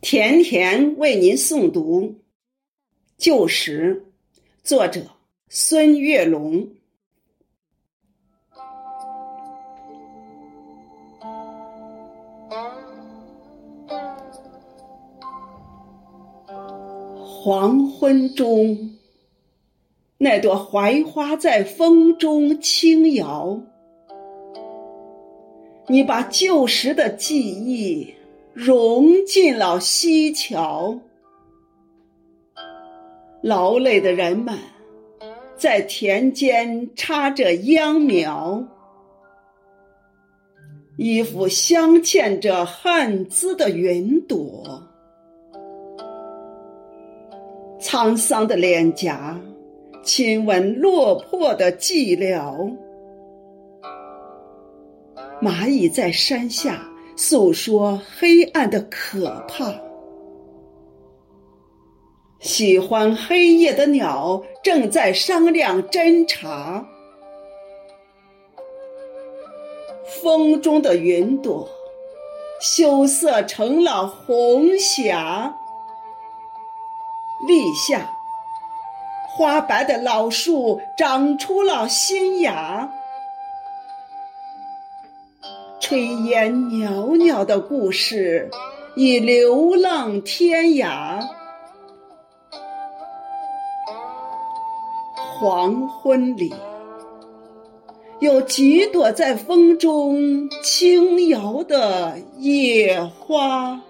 甜甜为您诵读《旧时》，作者孙月龙。黄昏中，那朵槐花在风中轻摇，你把旧时的记忆。融进了溪桥，劳累的人们在田间插着秧苗，衣服镶嵌着汗渍的云朵，沧桑的脸颊亲吻落魄的寂寥，蚂蚁在山下。诉说黑暗的可怕。喜欢黑夜的鸟正在商量侦查。风中的云朵羞涩成了红霞。立夏，花白的老树长出了新芽。炊烟袅袅的故事已流浪天涯。黄昏里，有几朵在风中轻摇的野花。